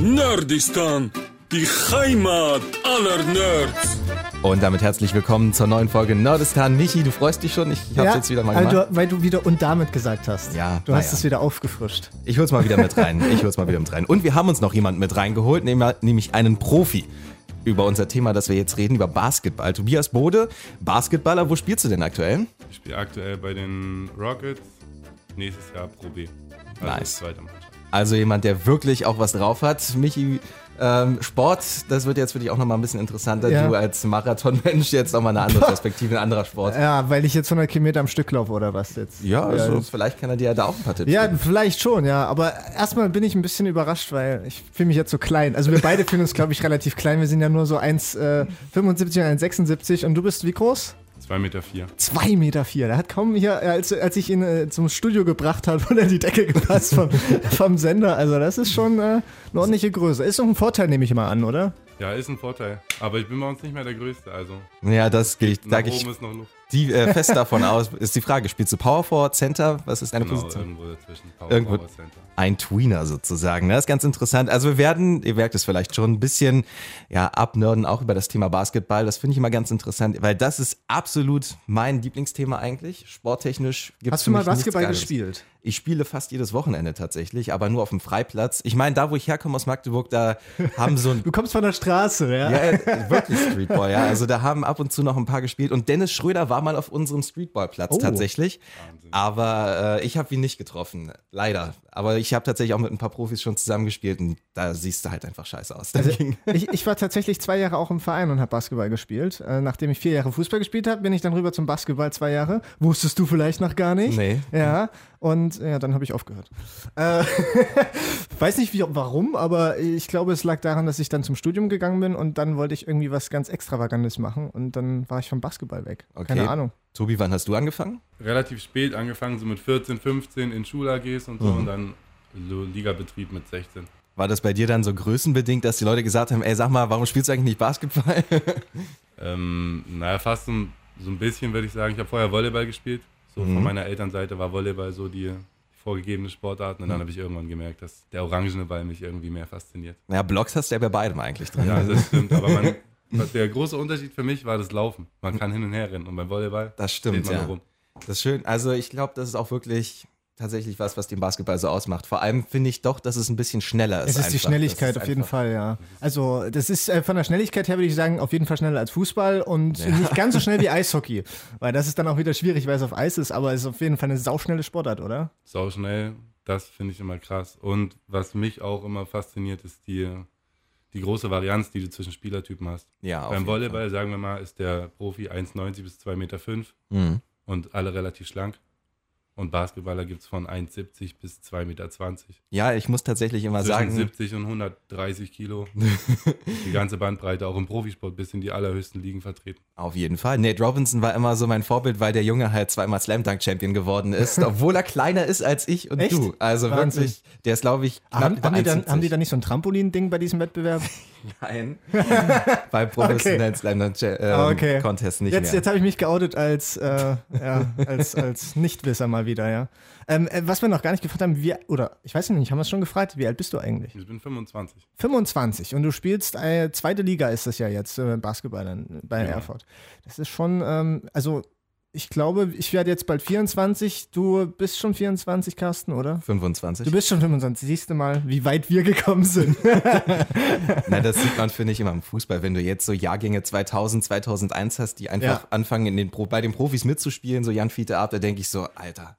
Nerdistan, die Heimat aller Nerds. Und damit herzlich willkommen zur neuen Folge Nerdistan. Michi, du freust dich schon? Ich, ich hab's jetzt wieder mal weil gemacht. Du, weil du wieder und damit gesagt hast. Ja, Du hast ja. es wieder aufgefrischt. Ich hol's mal wieder mit rein. Ich hol's mal wieder mit rein. Und wir haben uns noch jemanden mit reingeholt, nämlich einen Profi. Über unser Thema, das wir jetzt reden, über Basketball. Tobias Bode, Basketballer, wo spielst du denn aktuell? Ich spiele aktuell bei den Rockets. Nächstes Jahr Pro B. Also Nice. Zweite Mannschaft. Also jemand, der wirklich auch was drauf hat. Michi, ähm, Sport, das wird jetzt für dich auch nochmal ein bisschen interessanter. Ja. Du als Marathonmensch jetzt nochmal eine andere Perspektive, ein anderer Sport. Ja, weil ich jetzt 100 Kilometer am Stück laufe oder was jetzt? Ja, also ja, vielleicht kann er dir ja da auch ein paar Tipps ja, geben. vielleicht schon, ja. Aber erstmal bin ich ein bisschen überrascht, weil ich fühle mich jetzt so klein. Also wir beide fühlen uns, glaube ich, relativ klein. Wir sind ja nur so 1,75 und 1,76 und du bist wie groß? 2,4 Meter. Vier. 2,4 Meter. Vier. Der hat kaum hier, als, als ich ihn äh, zum Studio gebracht habe, unter die Decke gepasst vom, vom Sender. Also das ist schon äh, eine ordentliche Größe. Ist doch ein Vorteil, nehme ich mal an, oder? Ja, ist ein Vorteil. Aber ich bin bei uns nicht mehr der Größte. Also Ja, das gehe ich, da nach ich oben ist noch Luft. Die, äh, fest davon aus. Ist die Frage, spielst du Power Forward, Center? Was ist deine Genau, Position? irgendwo dazwischen. Power Irgendwo- Power Center. Ein Tweener sozusagen. ne? Das ist ganz interessant. Also wir werden, ihr merkt es vielleicht schon, ein bisschen ja, abnörden auch über das Thema Basketball. Das finde ich immer ganz interessant, weil das ist absolut mein Lieblingsthema eigentlich. Sporttechnisch gibt es Hast du mal Basketball gespielt? Ich spiele fast jedes Wochenende tatsächlich, aber nur auf dem Freiplatz. Ich meine, da wo ich herkomme aus Magdeburg, da haben so ein Du kommst von der Straße, ja? Ja, äh, wirklich Streetball, ja. Also da haben ab und zu noch ein paar gespielt. Und Dennis Schröder war mal auf unserem Streetballplatz Oh. tatsächlich. Wahnsinn. Aber äh, ich habe ihn nicht getroffen, leider. Aber ich habe tatsächlich auch mit ein paar Profis schon zusammengespielt und da siehst du halt einfach scheiße aus. Also, ich, ich war tatsächlich zwei Jahre auch im Verein und habe Basketball gespielt. Äh, nachdem ich vier Jahre Fußball gespielt habe, bin ich dann rüber zum Basketball zwei Jahre. Wusstest du vielleicht noch gar nicht? Nee. Ja, und ja, dann habe ich aufgehört. Äh, weiß nicht wie, warum, aber ich glaube, es lag daran, dass ich dann zum Studium gegangen bin und dann wollte ich irgendwie was ganz Extravagantes machen und dann war ich vom Basketball weg. Okay. Keine Ahnung. Tobi, wann hast du angefangen? Relativ spät angefangen, so mit 14, 15 in Schul-AGs und so. Mhm. Und dann so Ligabetrieb mit 16. War das bei dir dann so größenbedingt, dass die Leute gesagt haben, ey, sag mal, warum spielst du eigentlich nicht Basketball? Ähm, naja, fast so, ein- so ein bisschen würde ich sagen. Ich habe vorher Volleyball gespielt. So Mhm. von meiner Elternseite war Volleyball so die vorgegebene Sportart. Und dann habe ich irgendwann gemerkt, dass der orangene Ball mich irgendwie mehr fasziniert. ja, Blocks hast du ja bei beidem eigentlich drin. Ja, das stimmt. Aber man, der große Unterschied für mich war das Laufen. Man kann hin und her rennen. Und beim Volleyball Das stimmt, man ja. rum. Das ist schön. Also ich glaube, das ist auch wirklich tatsächlich was, was den Basketball so ausmacht. Vor allem finde ich doch, dass es ein bisschen schneller ist. Es ist die einfach. Schnelligkeit Das ist auf jeden Fall, ja. Also, das ist äh, von der Schnelligkeit her, würde ich sagen, auf jeden Fall schneller als Fußball und Ja. nicht ganz so schnell wie Eishockey. Weil das ist dann auch wieder schwierig, weil es auf Eis ist, aber es ist auf jeden Fall eine sauschnelle Sportart, oder? Sau schnell. Das finde ich immer krass. Und was mich auch immer fasziniert, ist die, die große Varianz, die du zwischen Spielertypen hast. Ja, Beim Volleyball, sagen wir mal, ist der Profi 1,90 bis 2,5 Meter fünf Mhm. und alle relativ schlank. Und Basketballer gibt es von 1,70 bis 2,20 Meter. Ja, ich muss tatsächlich immer Zwischen sagen, 70 und 130 Kilo. die ganze Bandbreite, auch im Profisport bis in die allerhöchsten Ligen vertreten. auf jeden Fall. Nate Robinson war immer so mein Vorbild, weil der Junge halt zweimal Slam Dunk Champion geworden ist, obwohl er kleiner ist als ich und Echt? du. Also Wahnsinn. wirklich, der ist glaube ich knapp Haben, haben, die dann, 1,70. haben die dann nicht so ein Trampolin-Ding bei diesem Wettbewerb? Nein. Beim professionellen Slam Dunk ähm, Ah, okay. Contest nicht Jetzt, mehr. jetzt habe ich mich geoutet als, äh, ja, als, als Nichtwisser mal wieder, ja. Ähm, äh, was wir noch gar nicht gefragt haben, wie, oder ich weiß nicht, haben wir es schon gefragt, wie alt bist du eigentlich? Ich bin 25. 25 und du spielst äh, zweite Liga ist das ja jetzt äh, Basketball dann bei Genau. Erfurt. Das ist schon, ähm, also ich glaube, ich werde jetzt bald 24. Du bist schon 24, Carsten, oder? 25. Du bist schon 25. Siehst du mal, wie weit wir gekommen sind. Na, das sieht man, finde ich, immer im Fußball. Wenn du jetzt so Jahrgänge 2000, 2001 hast, die einfach Ja. anfangen, in den bei den Profis mitzuspielen, so Jan Fiete ab, da denke ich so, Alter,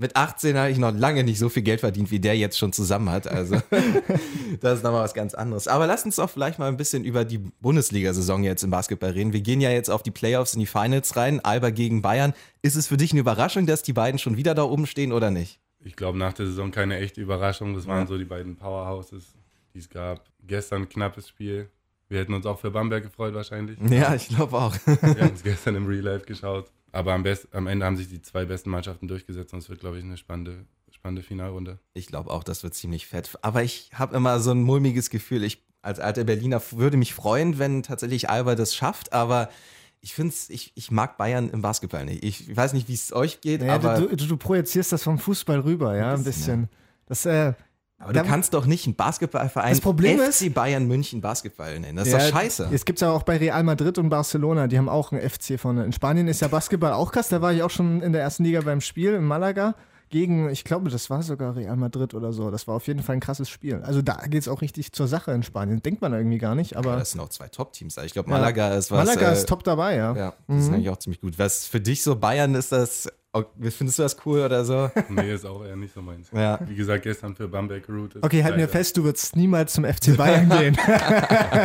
mit 18 habe ich noch lange nicht so viel Geld verdient, wie der jetzt schon zusammen hat. Also, das ist nochmal was ganz anderes. Aber lasst uns doch vielleicht mal ein bisschen über die Bundesliga-Saison jetzt im Basketball reden. Wir gehen ja jetzt auf die Playoffs in die Finals rein, Alba gegen Bayern. Ist es für dich eine Überraschung, dass die beiden schon wieder da oben stehen oder nicht? Ich glaube, nach der Saison keine echte Überraschung. Das waren so die beiden Powerhouses, die es gab. Gestern ein knappes Spiel. Wir hätten uns auch für Bamberg gefreut wahrscheinlich. Ja, ich glaube auch. Wir haben es gestern im Real Life geschaut. Aber am, best, am Ende haben sich die zwei besten Mannschaften durchgesetzt und es wird, glaube ich, eine spannende, spannende Finalrunde. Ich glaube auch, das wird ziemlich fett. Aber ich habe immer so ein mulmiges Gefühl. Ich als alter Berliner würde mich freuen, wenn tatsächlich Alba das schafft. Aber ich finde ich, ich mag Bayern im Basketball nicht. Ich weiß nicht, wie es euch geht, Naja, aber du, du, du projizierst das vom Fußball rüber, ja, ein Ein bisschen, bisschen. Das, äh, Aber du kannst doch nicht einen Basketballverein Das Problem FC ist- Bayern München Basketball nennen. Das ist Ja, doch scheiße. Es gibt ja auch bei Real Madrid und Barcelona, die haben auch einen FC vorne. In Spanien ist ja Basketball auch krass. Da war ich auch schon in der ersten Liga beim Spiel in Malaga gegen, ich glaube, das war sogar Real Madrid oder so. Das war auf jeden Fall ein krasses Spiel. Also da geht es auch richtig zur Sache in Spanien. Denkt man irgendwie gar nicht, aber Aber das sind auch zwei Top-Teams. Ich glaube, Malaga ist was. Malaga äh, ist top dabei, ja. Ja, das ist eigentlich auch ziemlich gut. Was für dich so Bayern ist das, oh, findest du das cool oder so? Nee, ist auch eher nicht so meins. Ja. Wie gesagt, gestern für Bamberg ist Okay, halt mir fest, du würdest niemals zum FC Bayern gehen. Das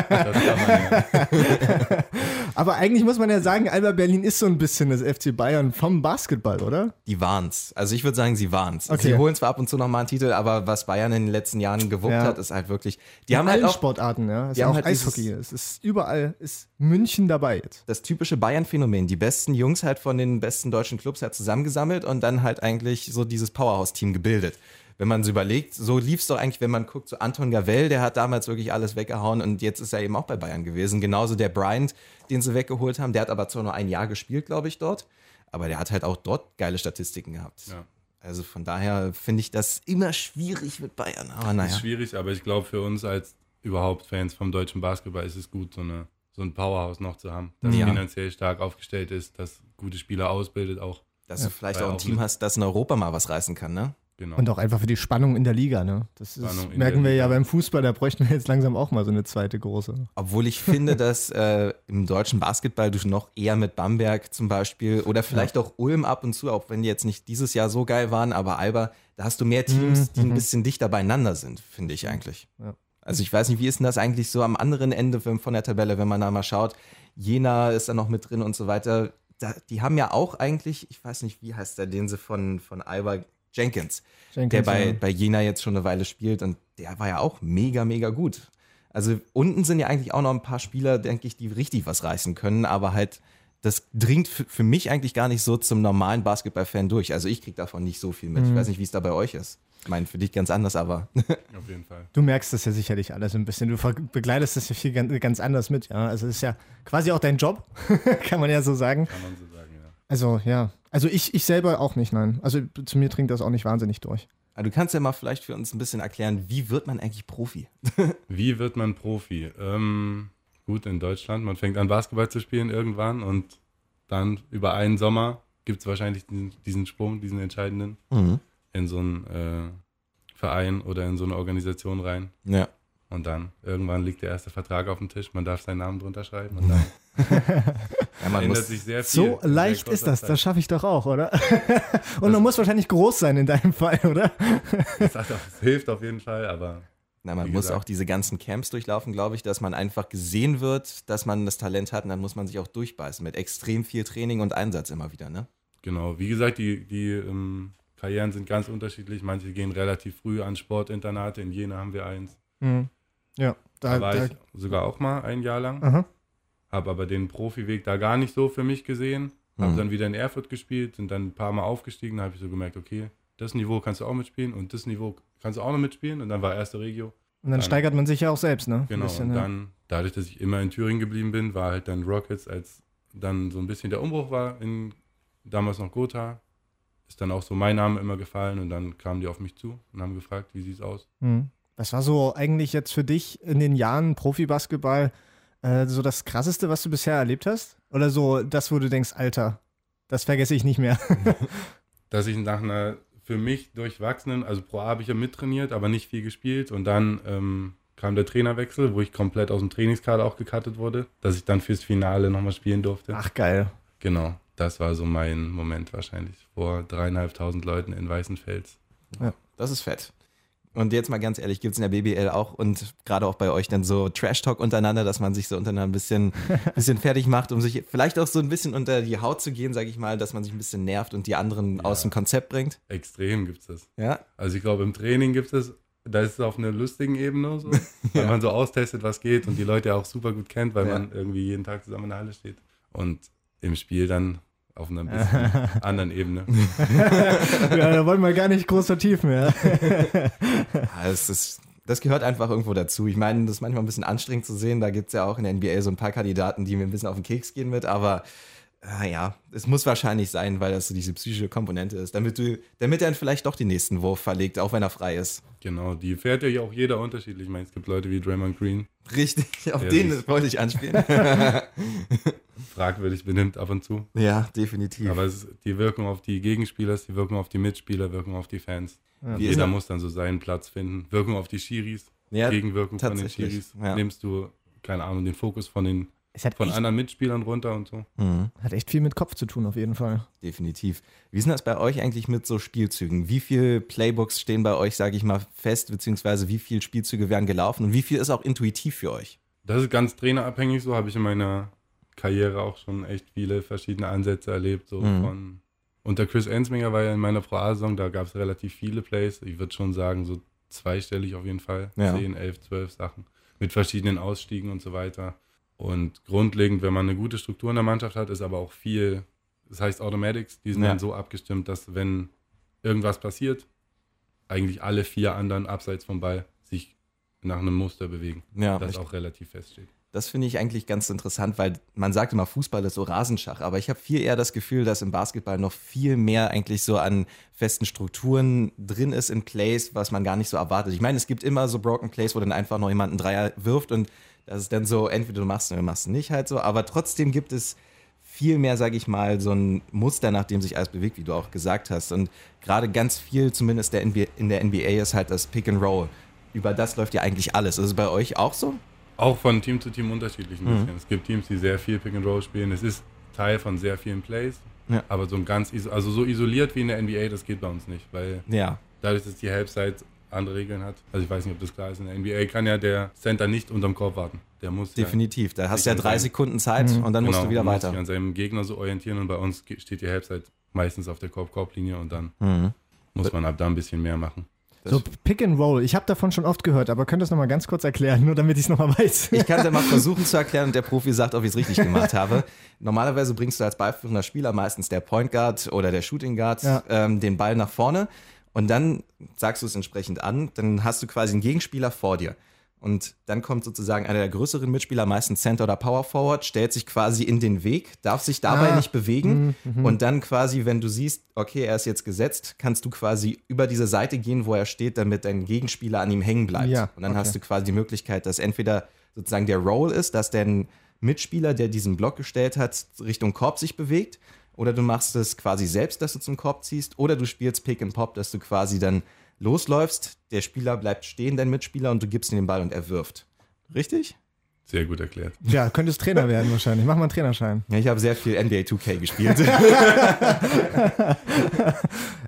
kann man ja. Aber eigentlich muss man ja sagen, Alba Berlin ist so ein bisschen das FC Bayern vom Basketball, oder? Die waren's. Also ich würde sagen, sie waren's. Okay. Sie holen zwar ab und zu nochmal einen Titel, aber was Bayern in den letzten Jahren gewuppt Ja. hat, ist halt wirklich. Die In haben halt allen auch Sportarten, ja. Es die ist haben auch halt dieses- Eishockey. Es ist überall, ist München dabei jetzt. das typische Bayern-Phänomen. Die besten Jungs halt von den besten deutschen Clubs halt zusammengesammelt und dann halt eigentlich so dieses Powerhouse-Team gebildet. Wenn man es überlegt, so lief's doch eigentlich, wenn man guckt, so Anton Gavell, der hat damals wirklich alles weggehauen und jetzt ist er eben auch bei Bayern gewesen. Genauso der Bryant, den sie weggeholt haben, der hat aber zwar nur ein Jahr gespielt, glaube ich, dort, aber der hat halt auch dort geile Statistiken gehabt. Ja. Also von daher finde ich das immer schwierig mit Bayern, aber Ist naja. schwierig, aber ich glaube, für uns als überhaupt Fans vom deutschen Basketball ist es gut, so, eine, so ein Powerhouse noch zu haben, das Ja. finanziell stark aufgestellt ist, das gute Spieler ausbildet auch. Dass du vielleicht auch ein Team hast, das in Europa mal was reißen kann, ne? Genau. Und auch einfach für die Spannung in der Liga, ne? Das ist, merken wir ja beim Fußball, da bräuchten wir jetzt langsam auch mal so eine zweite große. Obwohl ich finde, dass äh, im deutschen Basketball du noch eher mit Bamberg zum Beispiel oder vielleicht auch Ulm ab und zu, auch wenn die jetzt nicht dieses Jahr so geil waren, aber Alba, da hast du mehr Teams, die ein bisschen dichter beieinander sind, finde ich eigentlich. Ja. Also ich weiß nicht, wie ist denn das eigentlich so am anderen Ende von von der Tabelle, wenn man da mal schaut, Jena ist da noch mit drin und so weiter. Da, die haben ja auch eigentlich, ich weiß nicht, wie heißt der, den sie von, von Alba, Jenkins, der Jenkins, bei, ja. bei Jena jetzt schon eine Weile spielt und der war ja auch mega, mega gut. Also unten sind ja eigentlich auch noch ein paar Spieler, denke ich, die richtig was reißen können, aber halt, das dringt für, mich eigentlich gar nicht so zum normalen Basketball-Fan durch. Also ich kriege davon nicht so viel mit. Mhm. Ich weiß nicht, wie es da bei euch ist. Ich meine, für dich ganz anders, aber Auf jeden Fall. Du merkst das ja sicherlich alles ein bisschen. Du begleitest das ja viel ganz, ganz anders mit, ja. Also es ist ja quasi auch dein Job, kann man ja so sagen. Kann man so sagen. Also ja. Also ich, ich selber auch nicht, nein. Also zu mir dringt das auch nicht wahnsinnig durch. Aber du kannst ja mal vielleicht für uns ein bisschen erklären, wie wird man eigentlich Profi? Wie wird man Profi? Ähm, gut, in Deutschland, man fängt an Basketball zu spielen irgendwann und dann über einen Sommer gibt es wahrscheinlich diesen, diesen Sprung, diesen entscheidenden, in so einen äh, Verein oder in so eine Organisation rein. Ja. Und dann irgendwann liegt der erste Vertrag auf dem Tisch, man darf seinen Namen drunter schreiben und dann ja man muss, sich sehr viel. So leicht ist das. Zeit. Das schaffe ich doch auch, oder? Und man muss wahrscheinlich groß sein in deinem Fall, oder? Es hilft auf jeden Fall, aber na, man muss auch diese ganzen Camps durchlaufen, glaube ich, dass man einfach gesehen wird, dass man das Talent hat und dann muss man sich auch durchbeißen mit extrem viel Training und Einsatz immer wieder, ne? Genau, wie gesagt, die, die ähm, Karrieren sind ganz unterschiedlich. Manche gehen relativ früh an Sportinternate. In Jena haben wir eins. Mhm. Ja, Da da, war da, ich sogar auch mal ein Jahr lang. aha. Habe aber den Profiweg da gar nicht so für mich gesehen. Habe Mhm. dann wieder in Erfurt gespielt, sind dann ein paar Mal aufgestiegen. Da habe ich so gemerkt, okay, das Niveau kannst du auch mitspielen und das Niveau kannst du auch noch mitspielen. Und dann war erste Regio. Und dann Dann- steigert man sich ja auch selbst, ne? Genau, bisschen, und dann, dadurch, dass ich immer in Thüringen geblieben bin, war halt dann Rockets, als dann so ein bisschen der Umbruch war, in damals noch Gotha, ist dann auch so mein Name immer gefallen und dann kamen die auf mich zu und haben gefragt, wie sieht's aus? Mhm. Was war so eigentlich jetzt für dich in den Jahren Profibasketball äh, so das Krasseste, was du bisher erlebt hast? Oder so das, wo du denkst, Alter, das vergesse ich nicht mehr. Dass ich nach einer für mich durchwachsenen, also Pro A habe ich ja mittrainiert, aber nicht viel gespielt und dann ähm, kam der Trainerwechsel, wo ich komplett aus dem Trainingskader auch gecuttet wurde, dass ich dann fürs Finale nochmal spielen durfte. Ach, geil. Genau, das war so mein Moment wahrscheinlich, vor dreieinhalbtausend Leuten in Weißenfels. Das ist fett. Und jetzt mal ganz ehrlich, gibt es in der BBL auch und gerade auch bei euch dann so Trash-Talk untereinander, dass man sich so untereinander ein bisschen, bisschen fertig macht, um sich vielleicht auch so ein bisschen unter die Haut zu gehen, sage ich mal, dass man sich ein bisschen nervt und die anderen aus dem Konzept bringt? Extrem gibt's das. Ja? Also ich glaube, im Training gibt es, da ist es auf einer lustigen Ebene so, weil man so austestet, was geht und die Leute auch super gut kennt, weil Ja. man irgendwie jeden Tag zusammen in der Halle steht. Und im Spiel dann auf einer bisschen anderen Ebene. Ja, da wollen wir gar nicht groß vertiefen, ja. Ja, ist, das gehört einfach irgendwo dazu. Ich meine, das ist manchmal ein bisschen anstrengend zu sehen. Da gibt es ja auch in der NBA so ein paar Kandidaten, die mir ein bisschen auf den Keks gehen mit, aber Ah ja, es muss wahrscheinlich sein, weil das so diese psychische Komponente ist, damit du, damit er dann vielleicht doch den nächsten Wurf verlegt, auch wenn er frei ist. Genau, die fährt ja auch jeder unterschiedlich. Ich meine, es gibt Leute wie Draymond Green, Richtig, auf Ja, den wollte ich anspielen. fragwürdig benimmt ab und zu. ja, definitiv. Aber es ist die Wirkung auf die Gegenspieler, ist die Wirkung auf die Mitspieler, Wirkung auf die Fans. Ist Jeder muss dann so seinen Platz finden. Wirkung auf die Schiris, Ja, Gegenwirkung von den Schiris. ja. Nimmst du, keine Ahnung, den Fokus von den von echt, anderen Mitspielern runter und so. Mhm, hat echt viel mit Kopf zu tun, auf jeden Fall. definitiv. Wie ist denn das bei euch eigentlich mit so Spielzügen? Wie viele Playbooks stehen bei euch, sage ich mal, fest, beziehungsweise wie viele Spielzüge werden gelaufen und wie viel ist auch intuitiv für euch? Das ist ganz trainerabhängig, so habe ich in meiner Karriere auch schon echt viele verschiedene Ansätze erlebt. So Mhm. von unter Chris Ensminger war ja in meiner Pro A-Saison, da gab es relativ viele Plays. Ich würde schon sagen, so zweistellig auf jeden Fall. Ja. 10, 11, 12 Sachen. Mit verschiedenen Ausstiegen und so weiter. Und grundlegend, wenn man eine gute Struktur in der Mannschaft hat, ist aber auch viel, das heißt Automatics, die sind Ja. dann so abgestimmt, dass wenn irgendwas passiert, eigentlich alle vier anderen abseits vom Ball sich nach einem Muster bewegen. Ja, das richtig. auch relativ feststeht. Das finde ich eigentlich ganz interessant, weil man sagt immer, Fußball ist so Rasenschach, aber ich habe viel eher das Gefühl, dass im Basketball noch viel mehr eigentlich so an festen Strukturen drin ist in Plays, was man gar nicht so erwartet. Ich meine, es gibt immer so Broken Plays, wo dann einfach noch jemand einen Dreier wirft und das ist dann so, entweder du machst es oder du machst es nicht halt so, aber trotzdem gibt es viel mehr, sage ich mal, so ein Muster, nach dem sich alles bewegt, wie du auch gesagt hast. Und gerade ganz viel, zumindest der NBA, in der NBA, ist halt das Pick and Roll. Über das läuft ja eigentlich alles. Ist es bei euch auch so? Auch von Team zu Team unterschiedlich ein Mhm. bisschen. Es gibt Teams, die sehr viel Pick and Roll spielen. Es ist Teil von sehr vielen Plays. Ja. Aber so ein ganz, also so isoliert wie in der NBA, das geht bei uns nicht, weil Ja, dadurch, dass die Halbzeit andere Regeln hat. Also ich weiß nicht, ob das klar ist. In der NBA kann ja der Center nicht unterm Korb warten. Der muss Definitiv. Da hast du ja drei Sekunden Zeit und dann ja, musst genau, du wieder muss sich weiter. an seinem Gegner so orientieren und bei uns steht die Halbzeit meistens auf der Korb-Korb-Linie und dann Mhm. muss man ab da ein bisschen mehr machen. So, Pick and Roll. Ich habe davon schon oft gehört, aber könnt ihr das nochmal ganz kurz erklären, nur damit ich es nochmal weiß. Ich kann dir mal versuchen zu erklären und der Profi sagt, ob ich es richtig gemacht habe. Normalerweise bringst du als ballführender Spieler, meistens der Point Guard oder der Shooting Guard, Ja. ähm, den Ball nach vorne und dann sagst du es entsprechend an. Dann hast du quasi einen Gegenspieler vor dir. Und dann kommt sozusagen einer der größeren Mitspieler, meistens Center oder Power Forward, stellt sich quasi in den Weg, darf sich dabei Ah. nicht bewegen. Und dann quasi, wenn du siehst, okay, er ist jetzt gesetzt, kannst du quasi über diese Seite gehen, wo er steht, damit dein Gegenspieler an ihm hängen bleibt. Ja, und dann okay. hast du quasi die Möglichkeit, dass entweder sozusagen der Roll ist, dass dein Mitspieler, der diesen Block gestellt hat, Richtung Korb sich bewegt. Oder du machst es quasi selbst, dass du zum Korb ziehst. Oder du spielst Pick and Pop, dass du quasi dann losläufst, der Spieler bleibt stehen, dein Mitspieler, und du gibst ihm den Ball und er wirft. Richtig? Sehr gut erklärt. Ja, könntest Trainer werden wahrscheinlich. Mach mal einen Trainerschein. Ja, ich habe sehr viel NBA 2K gespielt.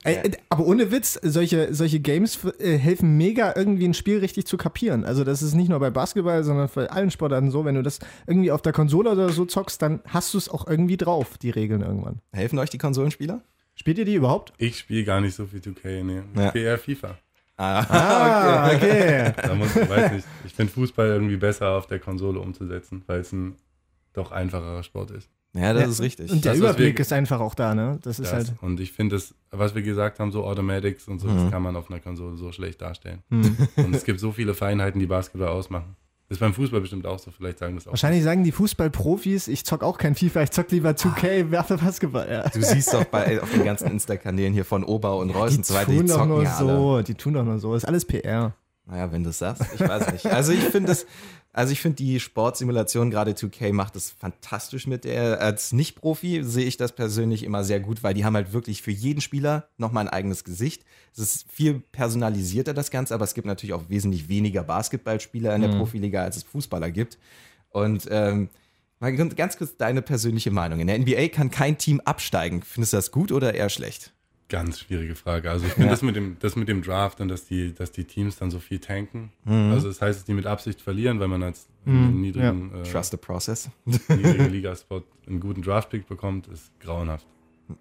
Ey, äh, aber ohne Witz, solche, solche Games äh, helfen mega, irgendwie ein Spiel richtig zu kapieren. Also das ist nicht nur bei Basketball, sondern bei allen Sportarten so. Wenn du das irgendwie auf der Konsole oder so zockst, dann hast du es auch irgendwie drauf, die Regeln irgendwann. Helfen euch die Konsolenspieler? Spielt ihr die überhaupt? Ich spiele gar nicht so viel 2K, nee. Ich Ja. spiele eher FIFA. Ah, okay. Da muss ich weiß nicht. Ich finde Fußball irgendwie besser auf der Konsole umzusetzen, weil es ein doch einfacherer Sport ist. Ja, das ist richtig. Und der Das, Überblick wir- ist einfach auch da, ne? Das ist Das. halt. Und ich finde das, was wir gesagt haben, so Automatics und so, Mhm. das kann man auf einer Konsole so schlecht darstellen. Hm. Und es gibt so viele Feinheiten, die Basketball ausmachen. Das ist beim Fußball bestimmt auch so, vielleicht sagen das auch. Wahrscheinlich sagen die Fußballprofis, ich zock auch kein FIFA, ich zock lieber 2K, werfe Basketball. Ja. Du siehst doch bei, auf den ganzen Insta-Kanälen hier von Ober und Reus Die und so weiter, die tun doch zocken nur ja alle. so, die tun doch nur so. Ist alles PR. Naja, wenn du es sagst, ich weiß nicht. Also ich finde das, also ich finde die Sportsimulation, gerade 2K macht das fantastisch mit der. Als Nicht-Profi sehe ich das persönlich immer sehr gut, weil die haben halt wirklich für jeden Spieler nochmal ein eigenes Gesicht. Es ist viel personalisierter, das Ganze, aber es gibt natürlich auch wesentlich weniger Basketballspieler in der Profiliga, als es Fußballer gibt. Und ähm, mal ganz kurz deine persönliche Meinung. In der NBA kann kein Team absteigen. Findest du das gut oder eher schlecht? Ganz schwierige Frage. Also ich finde Ja. das, mit dem, das mit dem Draft und dass die, dass die Teams dann so viel tanken. Mhm. Also das heißt, dass die mit Absicht verlieren, weil man als einen niedrigen, äh, Trust the process. niedrigen Ligaspot einen guten Draftpick bekommt, ist grauenhaft.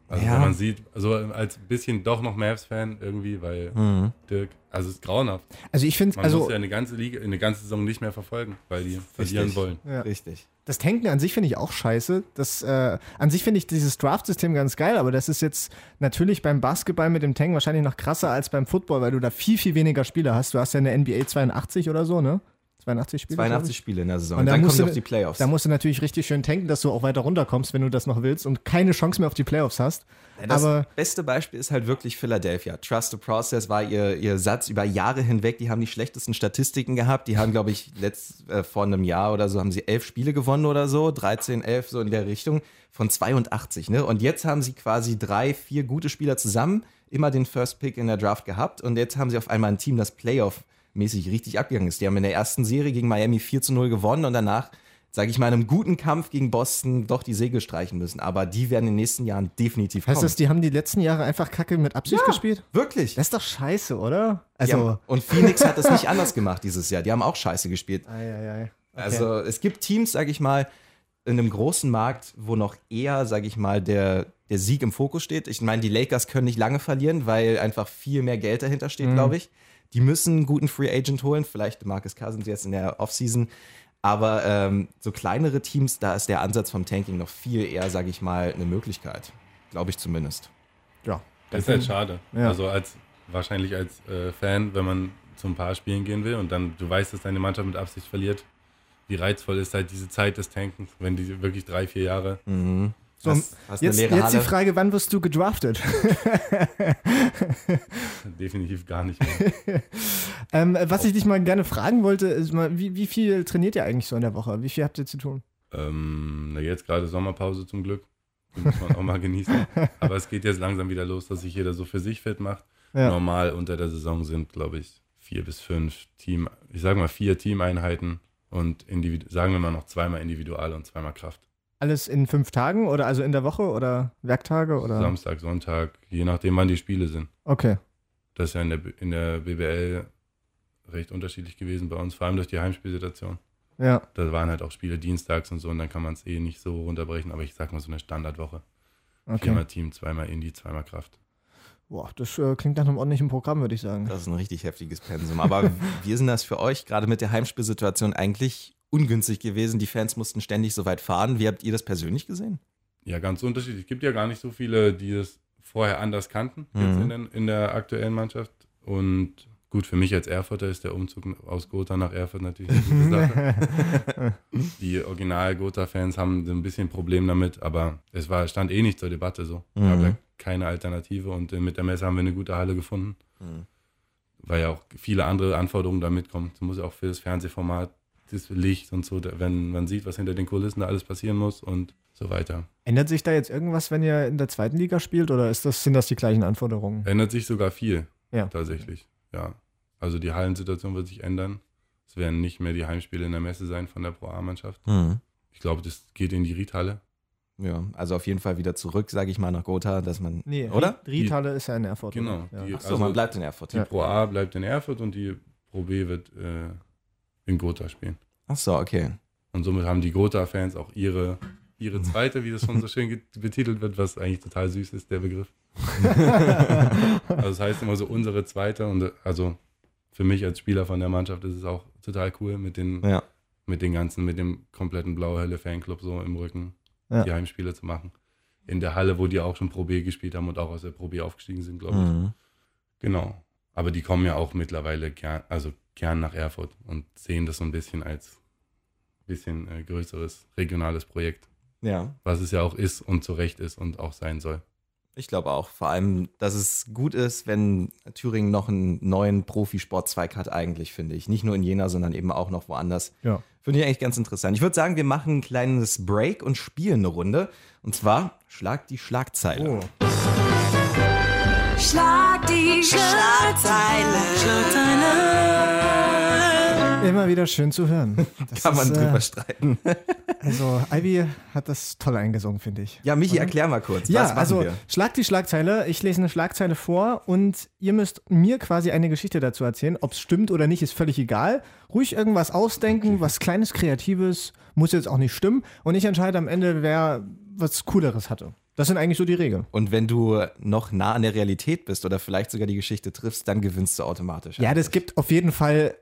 Also Ja. wenn man sieht, also als bisschen doch noch Mavs-Fan irgendwie, weil Mhm. Dirk, also es ist grauenhaft. Also ich finde, Man also muss ja eine ganze Liga, eine ganze Saison nicht mehr verfolgen, weil die verlieren Richtig. wollen. Ja. Richtig. das Tanken an sich finde ich auch scheiße. Das, äh, an sich finde ich dieses Draft-System ganz geil, aber das ist jetzt natürlich beim Basketball mit dem Tanken wahrscheinlich noch krasser als beim Football, weil du da viel, viel weniger Spieler hast. Du hast ja eine NBA 82 oder so, ne? 82 Spiele. glaub 82 ich. Spiele in der Saison. Und Und da dann sie du- auf die Playoffs. Da musst du natürlich richtig schön tanken, dass du auch weiter runterkommst, wenn du das noch willst und keine Chance mehr auf die Playoffs hast. Ja, das aber beste Beispiel ist halt wirklich Philadelphia. Trust the Process war ihr, ihr Satz über Jahre hinweg. Die haben die schlechtesten Statistiken gehabt. Die haben, glaube ich, letzt, äh, vor einem Jahr oder so haben sie elf Spiele gewonnen oder so. 13, 11, so in der Richtung von 82. Ne? Und jetzt haben sie quasi drei, vier gute Spieler zusammen, immer den First Pick in der Draft gehabt. Und jetzt haben sie auf einmal ein Team, das Playoff-mäßig richtig abgegangen ist. Die haben in der ersten Serie gegen Miami 4 zu 0 gewonnen und danach sage ich mal, in einem guten Kampf gegen Boston doch die Segel streichen müssen. Aber die werden in den nächsten Jahren definitiv heißt kommen. das, die haben die letzten Jahre einfach Kacke mit Absicht gespielt? Wirklich? Das ist doch scheiße, oder? Also. haben, und Phoenix hat das nicht anders gemacht dieses Jahr. Die haben auch scheiße gespielt. Ei, ei, ei. Okay. Also es gibt Teams, sage ich mal, in einem großen Markt, wo noch eher, sage ich mal, der, der Sieg im Fokus steht. Ich meine, die Lakers können nicht lange verlieren, weil einfach viel mehr Geld dahinter steht, glaube ich. Die müssen einen guten Free Agent holen, vielleicht Marcus Cousins jetzt in der Offseason. Aber ähm, so kleinere Teams, da ist der Ansatz vom Tanking noch viel eher, sage ich mal, eine Möglichkeit. Glaube ich zumindest. ja. Das ist halt schade. Ja. Also als wahrscheinlich als äh, Fan, wenn man zu ein paar Spielen gehen will und dann du weißt, dass deine Mannschaft mit Absicht verliert, wie reizvoll ist halt diese Zeit des Tankens, wenn die wirklich drei, vier Jahre. So, Hast- hast eine jetzt, leere jetzt die Halle. Frage, wann wirst du gedraftet? Definitiv gar nicht mehr. ähm, was ich dich mal gerne fragen wollte, ist mal, wie, wie viel trainiert ihr eigentlich so in der Woche? Wie viel habt ihr zu tun? ähm, na jetzt gerade Sommerpause zum Glück. Die muss man auch mal genießen. Aber es geht jetzt langsam wieder los, dass sich jeder so für sich fit macht. Ja. Normal unter der Saison sind, glaube ich, vier bis fünf Team, ich sage mal vier Teameinheiten und sagen wir mal noch zweimal Individual und zweimal Kraft. Alles in fünf Tagen oder also in der Woche oder Werktage oder? Samstag, Sonntag, je nachdem, wann die Spiele sind. Okay. Das ist ja in der, in der BBL recht unterschiedlich gewesen bei uns, vor allem durch die Heimspielsituation. Ja. Da waren halt auch Spiele dienstags und so und dann kann man es eh nicht so runterbrechen, aber ich sag mal so eine Standardwoche. Okay. Viermal Team, zweimal Indie, zweimal Kraft. Boah, das äh, klingt nach einem ordentlichen Programm, würde ich sagen. Das ist ein richtig heftiges Pensum. Aber wie ist denn das für euch gerade mit der Heimspielsituation eigentlich ungünstig gewesen? Die Fans mussten ständig so weit fahren. Wie habt ihr das persönlich gesehen? Ja, ganz unterschiedlich. Es gibt ja gar nicht so viele, die es vorher anders kannten jetzt Mhm. in, den, in der aktuellen Mannschaft. Und gut, für mich als Erfurter ist der Umzug aus Gotha nach Erfurt natürlich eine gute Sache. die Original-Gotha-Fans haben ein bisschen Problem damit, aber es war, stand eh nicht zur Debatte so. Mhm. Gab ja keine Alternative und äh, mit der Messe haben wir eine gute Halle gefunden. Mhm. Weil ja auch viele andere Anforderungen da mitkommen. Es muss ja auch für das Fernsehformat, das Licht und so, da- wenn man sieht, was hinter den Kulissen da alles passieren muss und so weiter. Ändert sich da jetzt irgendwas, wenn ihr in der zweiten Liga spielt oder ist das, sind das die gleichen Anforderungen? Ändert sich sogar viel, Ja. tatsächlich. Ja. Also die Hallensituation wird sich ändern. Es werden nicht mehr die Heimspiele in der Messe sein von der Pro A-Mannschaft. Ich glaube, das geht in die Riedhalle. Ja, also auf jeden Fall wieder zurück, sage ich mal, nach Gotha, dass man. Nee, oder? Riedhalle ist ja in Erfurt. Genau. Ja. Achso, also man bleibt in Erfurt. die Pro A bleibt in Erfurt und die Pro B wird äh, in Gotha spielen. Achso, okay. Und somit haben die Gotha-Fans auch ihre, ihre zweite, wie das schon so schön betitelt wird, was eigentlich total süß ist, der Begriff. also es heißt immer so unsere zweite und also für mich als Spieler von der Mannschaft ist es auch total cool mit den, Ja. mit den ganzen, mit dem kompletten Blauhölle-Fanclub so im Rücken Ja. die Heimspiele zu machen. In der Halle, wo die auch schon Pro B gespielt haben und auch aus der Pro B aufgestiegen sind, glaube ich. Mhm. Genau. Aber die kommen ja auch mittlerweile gern, also gern nach Erfurt und sehen das so ein bisschen als bisschen äh, größeres regionales Projekt, Ja, was es ja auch ist und zu Recht ist und auch sein soll. ich glaube auch. Vor allem, dass es gut ist, wenn Thüringen noch einen neuen Profisportzweig hat, eigentlich, finde ich. Nicht nur in Jena, sondern eben auch noch woanders. Ja. Finde ich eigentlich ganz interessant. Ich würde sagen, wir machen ein kleines Break und spielen eine Runde. Und zwar Schlag die Schlagzeile. Oh. Schlag die Schlagzeile. Immer wieder schön zu hören. Das Kann man ist, drüber äh, streiten. Also, Ivy hat das toll eingesungen, finde ich. Ja, Michi, erklär mal kurz. Ja, also wir? schlag die Schlagzeile. Ich lese eine Schlagzeile vor und ihr müsst mir quasi eine Geschichte dazu erzählen. Ob es stimmt oder nicht, ist völlig egal. Ruhig irgendwas ausdenken, was Kleines, Kreatives, muss jetzt auch nicht stimmen. Und ich entscheide am Ende, wer was Cooleres hatte. Das sind eigentlich so die Regeln. Und wenn du noch nah an der Realität bist oder vielleicht sogar die Geschichte triffst, dann gewinnst du automatisch. Ja, das gibt auf jeden Fall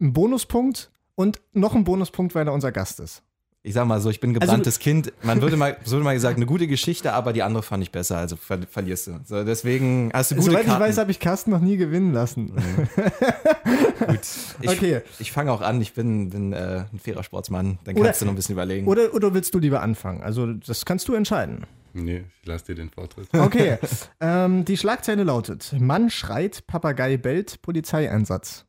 einen Bonuspunkt und noch einen Bonuspunkt, weil er unser Gast ist. Ich sag mal so, ich bin gebranntes Kind. Man würde mal, so würde mal gesagt, eine gute Geschichte, aber die andere fand ich besser, also ver verlierst du. So, deswegen hast du gute Soweit ich Karten. weiß, habe ich Carsten noch nie gewinnen lassen. Gut. Ich, Okay. ich fange auch an, ich bin, bin äh, ein fairer Sportsmann. Dann Oder- kannst du noch ein bisschen überlegen. Oder, oder willst du lieber anfangen? Also, das kannst du entscheiden. Nee, ich lasse dir den Vortritt. Okay. ähm, die Schlagzeile lautet: Mann schreit, Papagei bellt, Polizeieinsatz.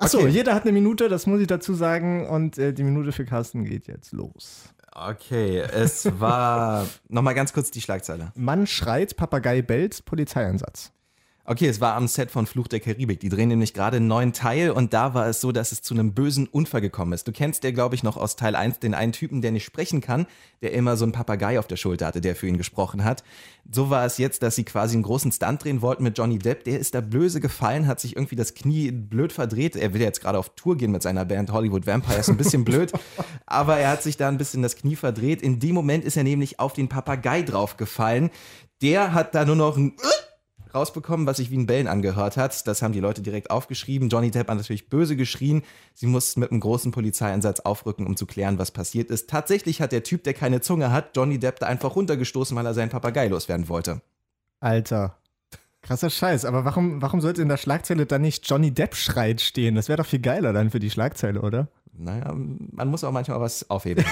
Achso, Okay. jeder hat eine Minute, das muss ich dazu sagen. Und äh, die Minute für Carsten geht jetzt los. Okay, es war nochmal ganz kurz die Schlagzeile. Mann schreit, Papagei bellt, Polizeieinsatz. Okay, es war am Set von Fluch der Karibik. Die drehen nämlich gerade einen neuen Teil und da war es so, dass es zu einem bösen Unfall gekommen ist. Du kennst ja, glaube ich, noch aus Teil 1 den einen Typen, der nicht sprechen kann, der immer so einen Papagei auf der Schulter hatte, der für ihn gesprochen hat. So war es jetzt, dass sie quasi einen großen Stunt drehen wollten mit Johnny Depp. Der ist da blöse gefallen, hat sich irgendwie das Knie blöd verdreht. Er will jetzt gerade auf Tour gehen mit seiner Band Hollywood Vampires, ein bisschen blöd. Aber er hat sich da ein bisschen das Knie verdreht. In dem Moment ist er nämlich auf den Papagei draufgefallen. Der hat da nur noch ein rausbekommen, was sich wie ein Bellen angehört hat. Das haben die Leute direkt aufgeschrieben. Johnny Depp hat natürlich böse geschrien. Sie mussten mit einem großen Polizeieinsatz aufrücken, um zu klären, was passiert ist. Tatsächlich hat der Typ, der keine Zunge hat, Johnny Depp da einfach runtergestoßen, weil er seinen Papagei loswerden wollte. Alter. Krasser Scheiß, aber warum, warum sollte in der Schlagzeile dann nicht Johnny Depp schreit stehen? Das wäre doch viel geiler dann für die Schlagzeile, oder? Naja, man muss auch manchmal was aufheben.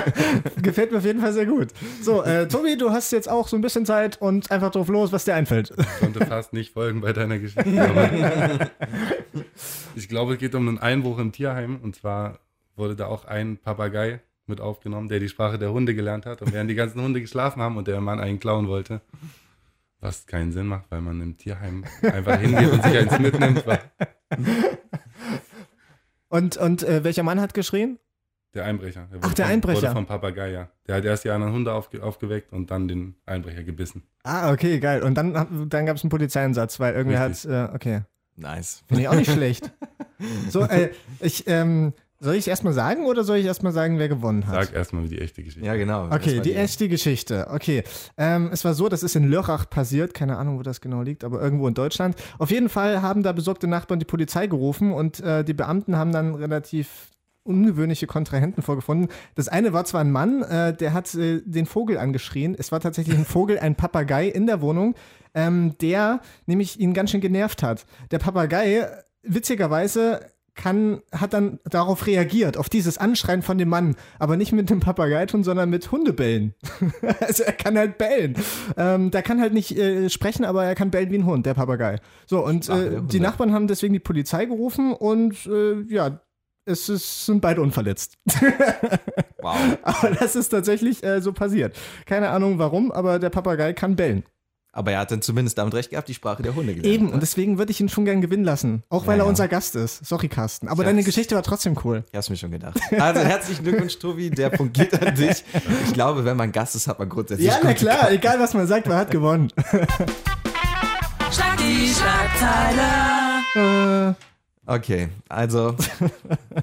Gefällt mir auf jeden Fall sehr gut. So, äh, Tobi, du hast jetzt auch so ein bisschen Zeit und einfach drauf los, was dir einfällt. Ich konnte fast nicht folgen bei deiner Geschichte. Aber ich glaube, es geht um einen Einbruch im Tierheim. Und zwar wurde da auch ein Papagei mit aufgenommen, der die Sprache der Hunde gelernt hat. Und während die ganzen Hunde geschlafen haben und der Mann einen klauen wollte, was keinen Sinn macht, weil man im Tierheim einfach hingeht und sich eins mitnimmt. Und, und äh, welcher Mann hat geschrien? der Einbrecher. Der Ach, wurde der vom- Einbrecher. Wurde vom Papagei, ja. Der hat erst die anderen Hunde aufge aufgeweckt und dann den Einbrecher gebissen. Ah, okay, geil. Und dann, dann gab es einen Polizeieinsatz, weil irgendwer Richtig. hat, äh, okay. nice. Finde ich auch nicht schlecht. So, äh, ich, ähm, soll ich es erstmal sagen oder soll ich erstmal sagen, wer gewonnen hat? Sag erstmal die echte Geschichte. Ja, genau. Okay, war die echte Geschichte. Okay, ähm, es war so, das ist in Lörrach passiert. Keine Ahnung, wo das genau liegt, aber irgendwo in Deutschland. Auf jeden Fall haben da besorgte Nachbarn die Polizei gerufen und äh, die Beamten haben dann relativ ungewöhnliche Kontrahenten vorgefunden. Das eine war zwar ein Mann, äh, der hat äh, den Vogel angeschrien. Es war tatsächlich ein Vogel, ein Papagei in der Wohnung, ähm, der nämlich ihn ganz schön genervt hat. Der Papagei, witzigerweise, kann, hat dann darauf reagiert, auf dieses Anschreien von dem Mann, aber nicht mit dem Papagei tun, sondern mit Hundebellen. also er kann halt bellen. Ähm, der kann halt nicht äh, sprechen, aber er kann bellen wie ein Hund, der Papagei. So, und Sprache äh, die. Nachbarn haben deswegen die Polizei gerufen und äh, ja, es ist, sind beide unverletzt. Wow. aber das ist tatsächlich äh, so passiert. Keine Ahnung warum, aber der Papagei kann bellen. Aber er hat dann zumindest damit recht gehabt, die Sprache der Hunde gelernt. Eben, ne? und deswegen würde ich ihn schon gern gewinnen lassen. Auch weil Ja, er ja. unser Gast ist. Sorry, Carsten. Aber Ich deine Geschichte war trotzdem cool. Ich hab's mir schon gedacht. Also herzlichen Glückwunsch, Tobi. Der Punkt geht an dich. Ich glaube, wenn man Gast ist, hat man grundsätzlich Ja, na gute klar, egal was man sagt, wer hat gewonnen. Schlag die Schlagzeile. Äh, Okay, also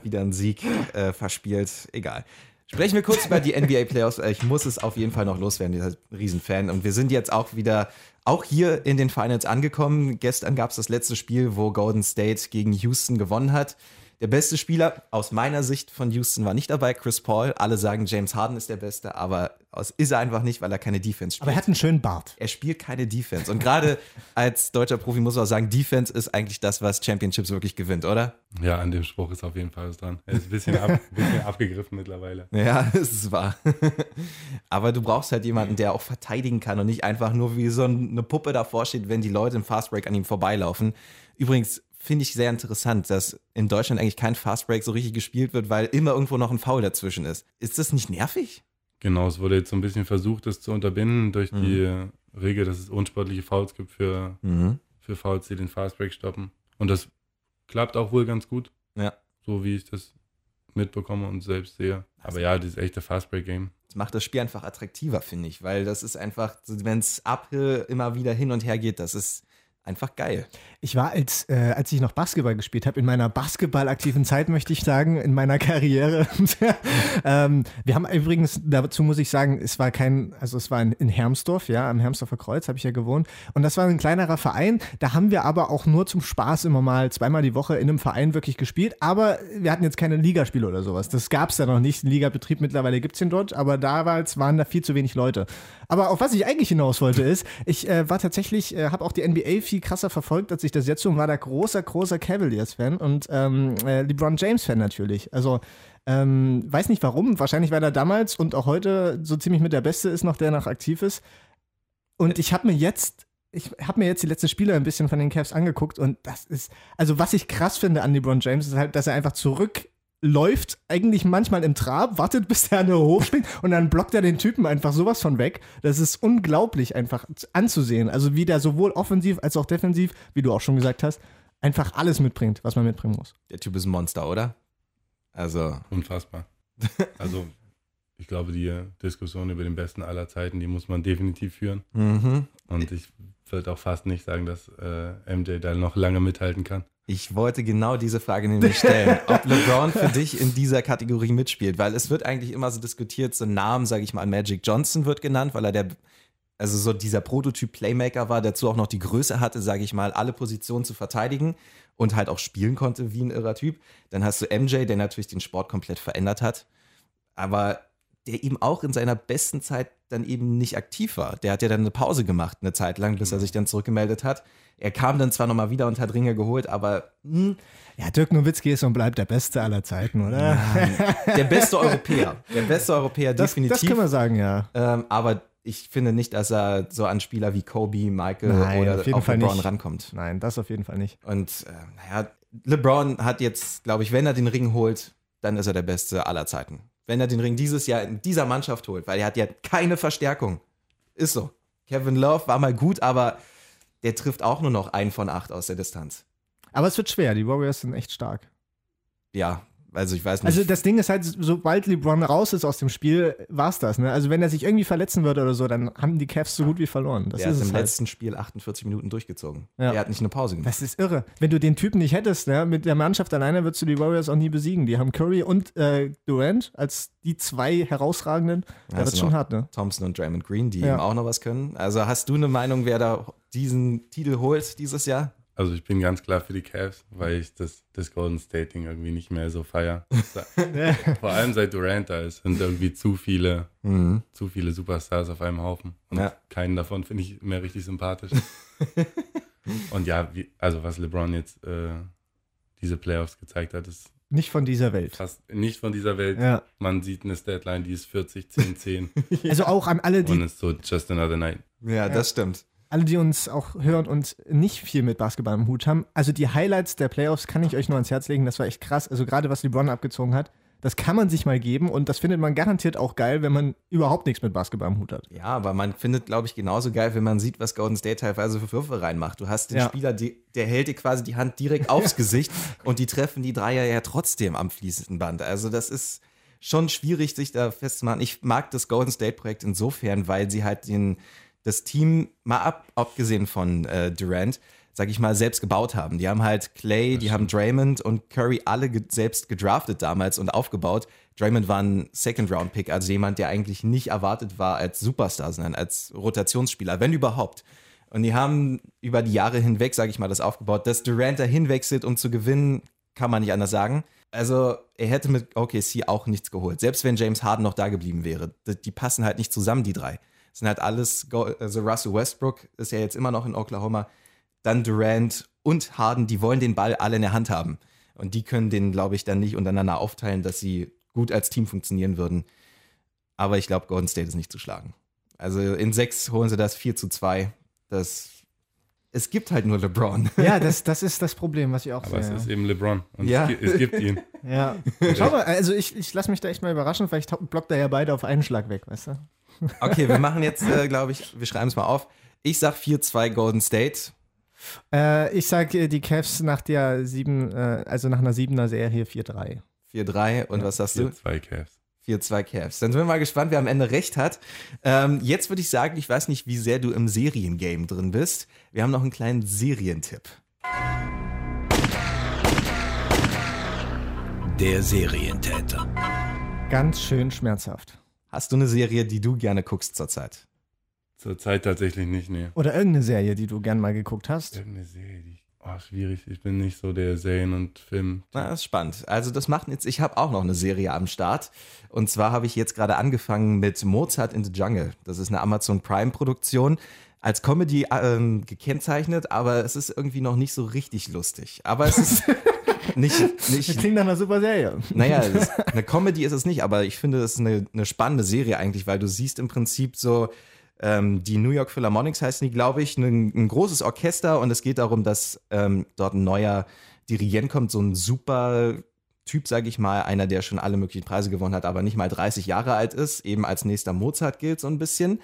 wieder ein Sieg äh, verspielt. Egal. Sprechen wir kurz über die NBA Playoffs. Äh, Ich muss es auf jeden Fall noch loswerden, dieser Riesenfan. Und wir sind jetzt auch wieder, auch hier in den Finals angekommen. Gestern gab es das letzte Spiel, wo Golden State gegen Houston gewonnen hat. Der beste Spieler aus meiner Sicht von Houston war nicht dabei, Chris Paul. Alle sagen, James Harden ist der Beste, aber das ist er einfach nicht, weil er keine Defense spielt. aber er hat einen schönen Bart. er spielt keine Defense. Und gerade als deutscher Profi muss man auch sagen, Defense ist eigentlich das, was Championships wirklich gewinnt, oder? Ja, an dem Spruch ist auf jeden Fall was dran. Er ist ein bisschen, ab, ein bisschen abgegriffen mittlerweile. Ja, es ist wahr. Aber du brauchst halt jemanden, der auch verteidigen kann und nicht einfach nur wie so eine Puppe davor steht, wenn die Leute im Fastbreak an ihm vorbeilaufen. Übrigens finde ich sehr interessant, dass in Deutschland eigentlich kein Fastbreak so richtig gespielt wird, weil immer irgendwo noch ein Foul dazwischen ist. Ist das nicht nervig? Genau, es wurde jetzt so ein bisschen versucht, das zu unterbinden durch die Regel, dass es unsportliche Fouls gibt für, Mhm. für Fouls, die den Fastbreak stoppen. Und das klappt auch wohl ganz gut, Ja. so wie ich das mitbekomme und selbst sehe. Aber ja, dieses echte Fastbreak-Game. Das macht das Spiel einfach attraktiver, finde ich, weil das ist einfach, wenn es uphill immer wieder hin und her geht, das ist, einfach geil. Ich war, als, äh, als ich noch Basketball gespielt habe, in meiner basketballaktiven Zeit, möchte ich sagen, in meiner Karriere. ähm, wir haben übrigens, dazu muss ich sagen, es war kein, also es war in, in Hermsdorf, ja, am Hermsdorfer Kreuz habe ich ja gewohnt. Und das war ein kleinerer Verein. Da haben wir aber auch nur zum Spaß immer mal zweimal die Woche in einem Verein wirklich gespielt. Aber wir hatten jetzt keine Ligaspiele oder sowas. Das gab es da noch nicht. Ein Ligabetrieb mittlerweile gibt es ihn dort, aber damals waren da viel zu wenig Leute. Aber auf was ich eigentlich hinaus wollte, ist, ich äh, war tatsächlich, äh, habe auch die NBA viel krasser verfolgt, als ich jetzt so und war da großer, großer Cavaliers-Fan und ähm, äh, LeBron James-Fan natürlich. Also ähm, weiß nicht warum, wahrscheinlich weil er damals und auch heute so ziemlich mit der Beste ist, noch der noch aktiv ist. Und ich habe mir jetzt ich habe mir jetzt die letzten Spiele ein bisschen von den Cavs angeguckt und das ist, also was ich krass finde an LeBron James, ist halt, dass er einfach zurückläuft, eigentlich manchmal im Trab, wartet, bis der eine hochspringt und dann blockt er den Typen einfach sowas von weg. Das ist unglaublich einfach anzusehen. Also wie der sowohl offensiv als auch defensiv, wie du auch schon gesagt hast, einfach alles mitbringt, was man mitbringen muss. Der Typ ist ein Monster, oder? Also, Unfassbar. Also, ich glaube, die Diskussion über den besten aller Zeiten, die muss man definitiv führen. mhm. Und ich würde auch fast nicht sagen, dass äh, MJ da noch lange mithalten kann. Ich wollte genau diese Frage nämlich stellen, ob LeBron für dich in dieser Kategorie mitspielt, weil es wird eigentlich immer so diskutiert, so ein Namen, sage ich mal, Magic Johnson wird genannt, weil er der, also so dieser Prototyp-Playmaker war, dazu auch noch die Größe hatte, sage ich mal, alle Positionen zu verteidigen und halt auch spielen konnte wie ein irrer Typ. Dann hast du MJ, der natürlich den Sport komplett verändert hat, aber der eben auch in seiner besten Zeit dann eben nicht aktiv war. Der hat ja dann eine Pause gemacht, eine Zeit lang, bis er sich dann zurückgemeldet hat. Er kam dann zwar nochmal wieder und hat Ringe geholt, aber hm, Ja, Dirk Nowitzki ist und bleibt der Beste aller Zeiten, oder? der beste Europäer. Der beste Europäer, Das, definitiv. das können wir sagen, ja. ähm, aber ich finde nicht, dass er so an Spieler wie Kobe, Michael Nein, oder auf jeden auf Fall LeBron nicht. rankommt. Nein, das auf jeden Fall nicht. Und äh, naja, LeBron hat jetzt, glaube ich, wenn er den Ring holt, dann ist er der Beste aller Zeiten. Wenn er den Ring dieses Jahr in dieser Mannschaft holt, weil er hat ja keine Verstärkung. Ist so. Kevin Love war mal gut, aber der trifft auch nur noch einen von acht aus der Distanz. Aber es wird schwer, die Warriors sind echt stark. Ja, also ich weiß nicht. Also das Ding ist halt, sobald LeBron raus ist aus dem Spiel, war's das. Ne? Also wenn er sich irgendwie verletzen würde oder so, dann haben die Cavs so gut wie verloren. Das der ist hat es im halt. letzten Spiel 48 Minuten durchgezogen. Ja. Er hat nicht eine Pause gemacht. Das ist irre. Wenn du den Typen nicht hättest, ne, mit der Mannschaft alleine würdest du die Warriors auch nie besiegen. Die haben Curry und äh, Durant als die zwei herausragenden. Da wird's du schon hart, ne? Thompson und Draymond Green, die Ja. eben auch noch was können. Also hast du eine Meinung, wer da diesen Titel holt dieses Jahr? Also ich bin ganz klar für die Cavs, weil ich das, das Golden State Ding irgendwie nicht mehr so feier. Vor allem seit Durant da ist, sind irgendwie zu viele, zu viele Superstars auf einem Haufen. Und Ja. keinen davon finde ich mehr richtig sympathisch. Und ja, wie, also was LeBron jetzt äh, diese Playoffs gezeigt hat, ist Nicht von dieser Welt. fast nicht von dieser Welt. Ja. Man sieht eine Statline, die ist 40, 10, 10 Also auch an alle, und die, ist so just another night. Ja, das stimmt. Alle, die uns auch hören und nicht viel mit Basketball im Hut haben. Also die Highlights der Playoffs kann ich euch nur ans Herz legen. Das war echt krass. Also gerade was LeBron abgezogen hat, das kann man sich mal geben und das findet man garantiert auch geil, wenn man überhaupt nichts mit Basketball im Hut hat. Ja, aber man findet, glaube ich, genauso geil, wenn man sieht, was Golden State teilweise für Würfe reinmacht. Du hast den Ja. Spieler, die, der hält dir quasi die Hand direkt aufs Gesicht und die treffen die Dreier ja trotzdem am fließenden Band. Also das ist schon schwierig, sich da festzumachen. Ich mag das Golden State-Projekt insofern, weil sie halt den, das Team, mal ab, abgesehen von äh, Durant, sag ich mal, selbst gebaut haben. Die haben halt Clay, die haben Draymond und Curry alle ge selbst gedraftet damals und aufgebaut. Draymond war ein Second-Round-Pick, also jemand, der eigentlich nicht erwartet war als Superstar, sondern als Rotationsspieler, wenn überhaupt. Und die haben über die Jahre hinweg, sage ich mal, das aufgebaut. Dass Durant da hinwechselt, um zu gewinnen, kann man nicht anders sagen. Also er hätte mit OKC auch nichts geholt. Selbst wenn James Harden noch da geblieben wäre. Die passen halt nicht zusammen, die drei. Das sind halt alles, Go- also Russell Westbrook ist ja jetzt immer noch in Oklahoma. Dann Durant und Harden, die wollen den Ball alle in der Hand haben. Und die können den, glaube ich, dann nicht untereinander aufteilen, dass sie gut als Team funktionieren würden. Aber ich glaube, Golden State ist nicht zu schlagen. Also in sechs holen sie das 4 zu 2. Das, es gibt halt nur LeBron. Ja, das, das ist das Problem, was ich auch Aber es sehe. ist eben LeBron und Ja. es, es gibt ihn. Ja. Schau mal, also ich, ich lasse mich da echt mal überraschen, vielleicht blockt er ja beide auf einen Schlag weg, weißt du? Okay, wir machen jetzt, äh, glaube ich, wir schreiben es mal auf. Ich sag 4-2 Golden State. Äh, ich sage die Cavs nach der sieben, äh, also nach einer siebener Serie 4-3. 4-3. Und was sagst du? 4-2 Cavs. 4-2 Cavs. Dann sind wir mal gespannt, wer am Ende recht hat. Ähm, jetzt würde ich sagen, ich weiß nicht, wie sehr du im Seriengame drin bist. Wir haben noch einen kleinen Serientipp. Der Serientäter. Ganz schön schmerzhaft. Hast du eine Serie, die du gerne guckst zurzeit? Zurzeit tatsächlich nicht, nee. Oder irgendeine Serie, die du gern mal geguckt hast. Irgendeine Serie, die ich, oh, schwierig. Ich bin nicht so der Serien- und Film. Na, das ist spannend. Also das macht jetzt, ich habe auch noch eine Serie am Start. Und zwar habe ich jetzt gerade angefangen mit Mozart in the Jungle. Das ist eine Amazon Prime-Produktion. Als Comedy ähm, gekennzeichnet, aber es ist irgendwie noch nicht so richtig lustig. Aber es ist nicht, Das nicht klingt nach einer super Serie. Naja, ist, eine Comedy ist es nicht, aber ich finde, es ist eine, eine spannende Serie eigentlich, weil du siehst im Prinzip so, ähm, die New York Philharmonics heißen die, glaube ich, ein, ein großes Orchester und es geht darum, dass ähm, dort ein neuer Dirigent kommt, so ein super Typ, sage ich mal, einer, der schon alle möglichen Preise gewonnen hat, aber nicht mal 30 Jahre alt ist, eben als nächster Mozart gilt so ein bisschen.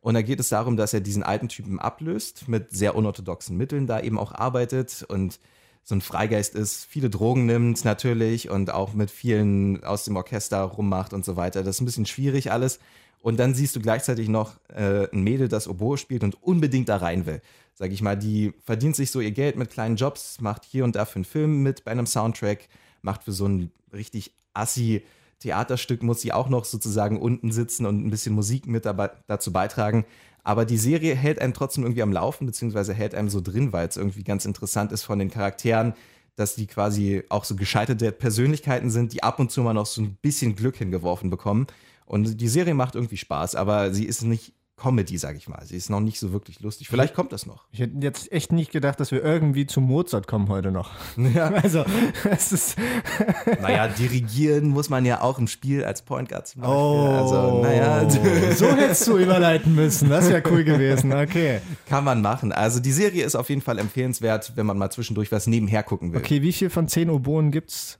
Und da geht es darum, dass er diesen alten Typen ablöst, mit sehr unorthodoxen Mitteln da eben auch arbeitet und so ein Freigeist ist, viele Drogen nimmt natürlich und auch mit vielen aus dem Orchester rummacht und so weiter. Das ist ein bisschen schwierig alles. Und dann siehst du gleichzeitig noch äh, ein Mädel, das Oboe spielt und unbedingt da rein will. Sag ich mal, die verdient sich so ihr Geld mit kleinen Jobs, macht hier und da für einen Film mit bei einem Soundtrack, macht für so ein richtig assi Theaterstück, muss sie auch noch sozusagen unten sitzen und ein bisschen Musik mit dabei, dazu beitragen. Aber die Serie hält einen trotzdem irgendwie am Laufen, beziehungsweise hält einem so drin, weil es irgendwie ganz interessant ist von den Charakteren, dass die quasi auch so gescheiterte Persönlichkeiten sind, die ab und zu mal noch so ein bisschen Glück hingeworfen bekommen. Und die Serie macht irgendwie Spaß, aber sie ist nicht Comedy, sag ich mal. Sie ist noch nicht so wirklich lustig. Vielleicht kommt das noch. Ich hätte jetzt echt nicht gedacht, dass wir irgendwie zu Mozart kommen heute noch. Ja. Also, es ist. Naja, dirigieren muss man ja auch im Spiel als Point Guard zum Beispiel. Oh, Also, naja, so hättest du überleiten müssen. Das wäre cool gewesen. Okay. kann man machen. Also die Serie ist auf jeden Fall empfehlenswert, wenn man mal zwischendurch was nebenher gucken will. Okay, wie viel von zehn Oboen gibt's?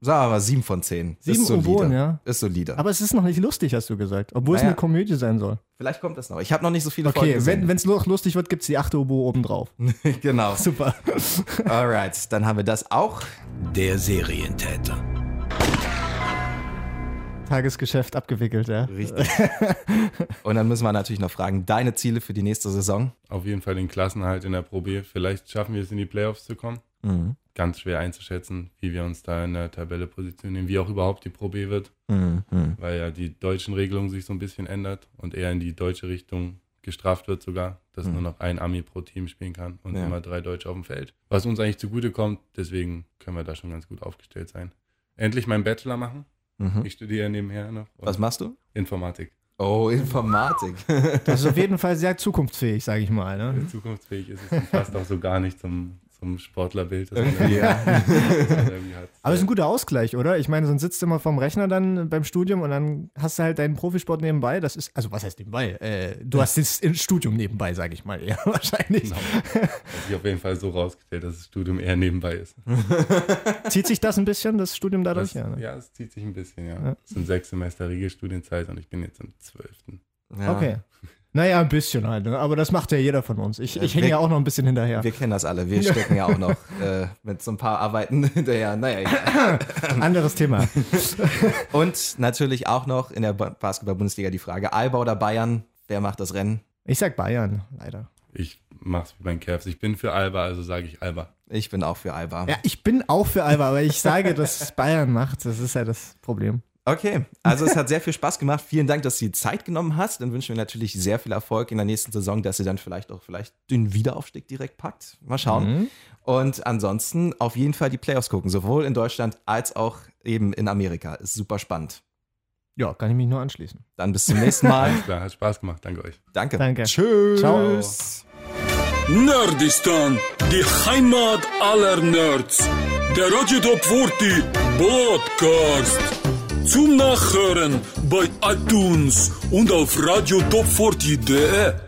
Sagen wir mal sieben von zehn. Sieben ist solide. Oboen, ja. Ist solide. Aber es ist noch nicht lustig, hast du gesagt. Obwohl es Naja. eine Komödie sein soll. Vielleicht kommt das noch. Ich habe noch nicht so viele Folgen Okay, wenn es noch lustig wird, gibt's die achte Oboe oben drauf. genau. Super. Alright, dann haben wir das auch. Der Serientäter. Tagesgeschäft abgewickelt, ja. Richtig. Und dann müssen wir natürlich noch fragen, deine Ziele für die nächste Saison? Auf jeden Fall den Klassenhalt in der Pro B. Vielleicht schaffen wir es in die Playoffs zu kommen. Mhm. Ganz schwer einzuschätzen, wie wir uns da in der Tabelle positionieren, wie auch überhaupt die Pro B wird, Mhm. weil ja die deutschen Regelungen sich so ein bisschen ändert und eher in die deutsche Richtung gestraft wird sogar, dass nur noch ein Ami pro Team spielen kann und Ja. immer drei Deutsche auf dem Feld. Was uns eigentlich zugute kommt, deswegen können wir da schon ganz gut aufgestellt sein. Endlich meinen Bachelor machen. Mhm. Ich studiere nebenher noch. Was machst du? Informatik. Oh, Informatik. Das ist auf jeden Fall sehr zukunftsfähig, sage ich mal. Ne? Zukunftsfähig ist es und passt auch so gar nicht zum, zum Sportlerbild, ja. Aber es ist ein guter Ausgleich, oder? Ich meine, sonst sitzt du immer vorm Rechner dann beim Studium und dann hast du halt deinen Profisport nebenbei. Das ist, also was heißt nebenbei? Äh, du hast das Studium nebenbei, sage ich mal eher wahrscheinlich. Genau. Hat sich auf jeden Fall so rausgestellt, dass das Studium eher nebenbei ist. Zieht sich das ein bisschen, das Studium dadurch? Das, ja, ne? ja, es zieht sich ein bisschen, ja. Ja. Es sind sechs Semester Regelstudienzeit und ich bin jetzt im zwölften. Ja. Okay. Naja, ein bisschen halt, ne? aber das macht ja jeder von uns. Ich, ich hänge ja auch noch ein bisschen hinterher. Wir kennen das alle. Wir stecken ja auch noch äh, mit so ein paar Arbeiten hinterher. Naja, egal. Anderes Thema. Und natürlich auch noch in der Ba- Basketball-Bundesliga die Frage: Alba oder Bayern? Wer macht das Rennen? Ich sag Bayern, leider. Ich mach's wie beim Cavs. Ich bin für Alba, also sage ich Alba. Ich bin auch für Alba. Ja, ich bin auch für Alba, aber ich sage, dass Bayern macht. Das ist ja das Problem. Okay, also es hat sehr viel Spaß gemacht. Vielen Dank, dass du die Zeit genommen hast. Dann wünschen wir natürlich sehr viel Erfolg in der nächsten Saison, dass ihr dann vielleicht auch vielleicht den Wiederaufstieg direkt packt. Mal schauen. Und ansonsten auf jeden Fall die Playoffs gucken, sowohl in Deutschland als auch eben in Amerika. Ist super spannend. Ja, kann ich mich nur anschließen. Dann bis zum nächsten Mal. Alles klar, hat Spaß gemacht. Danke euch. Danke. Danke. Tschüss. Ciao. Nerdistan, die Heimat aller Nerds. Der Radio Top 40 Podcast. Zum Nachhören bei iTunes und auf radiotop40.de.